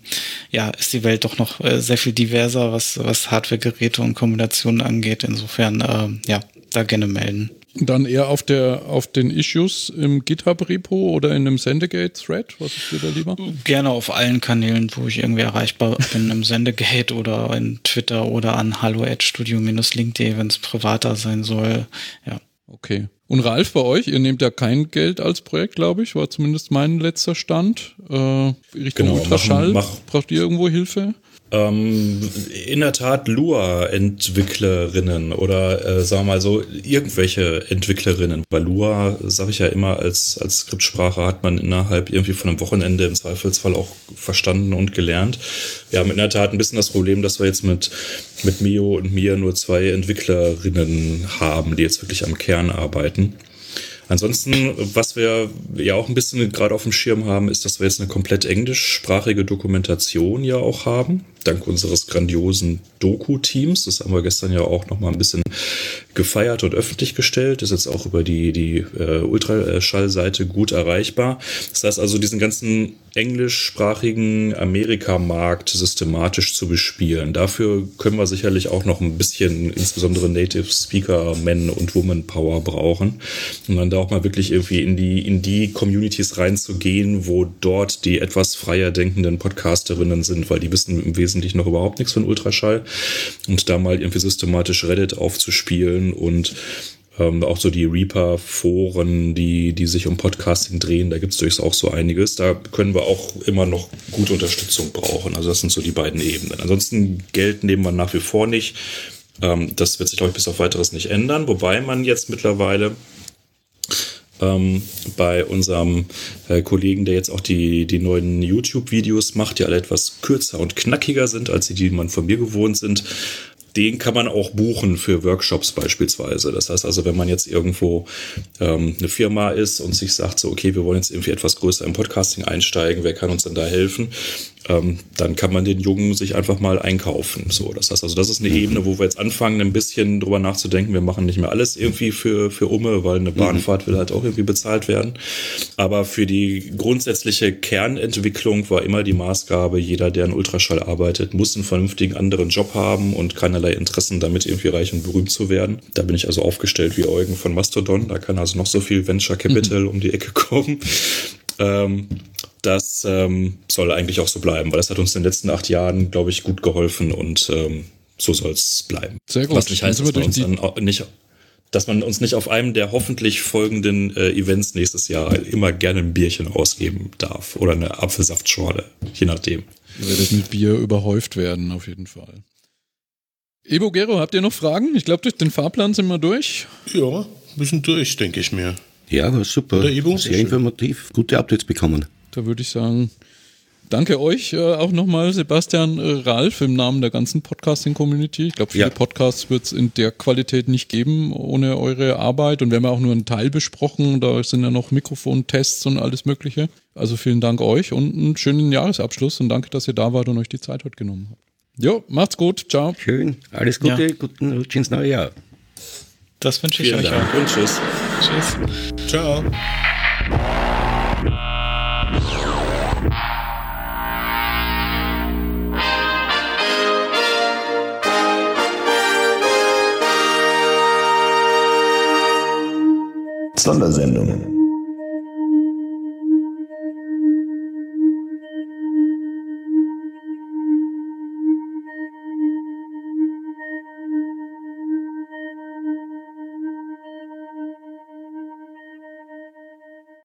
ja, ist die Welt doch noch äh, sehr viel diverser, was, was Hardware-Geräte und Kombinationen angeht. Insofern, ähm, ja, da gerne melden. Dann eher auf der auf den Issues im GitHub-Repo oder in einem Sendegate-Thread? Was ist dir da lieber? Gerne auf allen Kanälen, wo ich irgendwie erreichbar bin, im Sendegate oder in Twitter oder an hallo@studio-link.de, wenn es privater sein soll. Ja. Okay. Und Ralf, bei euch, ihr nehmt ja kein Geld als Projekt, glaube ich, war zumindest mein letzter Stand. Äh, Richtung genau, Ultraschall. Mach, mach. Braucht ihr irgendwo Hilfe? Ähm, in der Tat Lua-Entwicklerinnen oder äh, sagen wir mal so irgendwelche Entwicklerinnen. Bei Lua, sage ich ja immer, als, als Skriptsprache hat man innerhalb irgendwie von einem Wochenende im Zweifelsfall auch verstanden und gelernt. Wir haben in der Tat ein bisschen das Problem, dass wir jetzt mit, mit Mio und mir nur zwei Entwicklerinnen haben, die jetzt wirklich am Kern arbeiten. Ansonsten, was wir ja auch ein bisschen gerade auf dem Schirm haben, ist, dass wir jetzt eine komplett englischsprachige Dokumentation ja auch haben dank unseres grandiosen Doku-Teams. Das haben wir gestern ja auch noch mal ein bisschen gefeiert und öffentlich gestellt. Ist jetzt auch über die, die äh, Ultraschallseite gut erreichbar. Das heißt also, diesen ganzen englischsprachigen Amerika-Markt systematisch zu bespielen. Dafür können wir sicherlich auch noch ein bisschen insbesondere Native Speaker Men und Woman Power brauchen, um dann da auch mal wirklich irgendwie in die, in die Communities reinzugehen, wo dort die etwas freier denkenden Podcasterinnen sind, weil die wissen im Wesentlichen wesentlich noch überhaupt nichts von Ultraschall und da mal irgendwie systematisch Reddit aufzuspielen und ähm, auch so die Reaper-Foren, die, die sich um Podcasting drehen, da gibt es durchaus auch so einiges. Da können wir auch immer noch gute Unterstützung brauchen. Also das sind so die beiden Ebenen. Ansonsten Geld nehmen wir nach wie vor nicht. Ähm, das wird sich, glaube ich, bis auf weiteres nicht ändern. Wobei man jetzt mittlerweile ähm, bei unserem äh, Kollegen, der jetzt auch die, die neuen YouTube-Videos macht, die alle etwas kürzer und knackiger sind, als die, die man von mir gewohnt sind. den kann man auch buchen für Workshops beispielsweise. Das heißt also, wenn man jetzt irgendwo ähm, eine Firma ist und sich sagt, so, okay, wir wollen jetzt irgendwie etwas größer im Podcasting einsteigen, wer kann uns denn da helfen? Ähm, dann kann man den Jungen sich einfach mal einkaufen. So, das heißt also, das ist eine mhm. Ebene, wo wir jetzt anfangen, ein bisschen drüber nachzudenken. Wir machen nicht mehr alles irgendwie für, für Umme, weil eine mhm. Bahnfahrt will halt auch irgendwie bezahlt werden. Aber für die grundsätzliche Kernentwicklung war immer die Maßgabe, jeder, der in Ultraschall arbeitet, muss einen vernünftigen anderen Job haben und keinerlei Interessen damit irgendwie reich und berühmt zu werden. Da bin ich also aufgestellt wie Eugen von Mastodon. Da kann also noch so viel Venture Capital mhm. um die Ecke kommen. Ähm, das ähm, soll eigentlich auch so bleiben, weil das hat uns in den letzten acht Jahren, glaube ich, gut geholfen und ähm, so soll es bleiben. Sehr gut. Was nicht heißt, dass man, uns dann nicht, dass man uns nicht auf einem der hoffentlich folgenden äh, Events nächstes Jahr immer gerne ein Bierchen ausgeben darf oder eine Apfelsaftschorle, je nachdem. Wird es mit Bier überhäuft werden, auf jeden Fall. Ebo Gero, habt ihr noch Fragen? Ich glaube, durch den Fahrplan sind wir durch. Ja, ein bisschen durch, denke ich mir. Ja, war super. Sehr informativ. Gute Updates bekommen. Da würde ich sagen, danke euch äh, auch nochmal, Sebastian äh, Ralf, im Namen der ganzen Podcasting-Community. Ich glaube, viele ja. Podcasts wird es in der Qualität nicht geben ohne eure Arbeit. Und wir haben ja auch nur einen Teil besprochen. Da sind ja noch Mikrofontests und alles Mögliche. Also vielen Dank euch und einen schönen Jahresabschluss und danke, dass ihr da wart und euch die Zeit heute genommen habt. Jo, macht's gut. Ciao. Schön. Alles Gute. Ja. Guten Rutsch ins neue Jahr. Das wünsche ich Vielen euch Dank auch. Und tschüss. Tschüss. Ciao. Sondersendung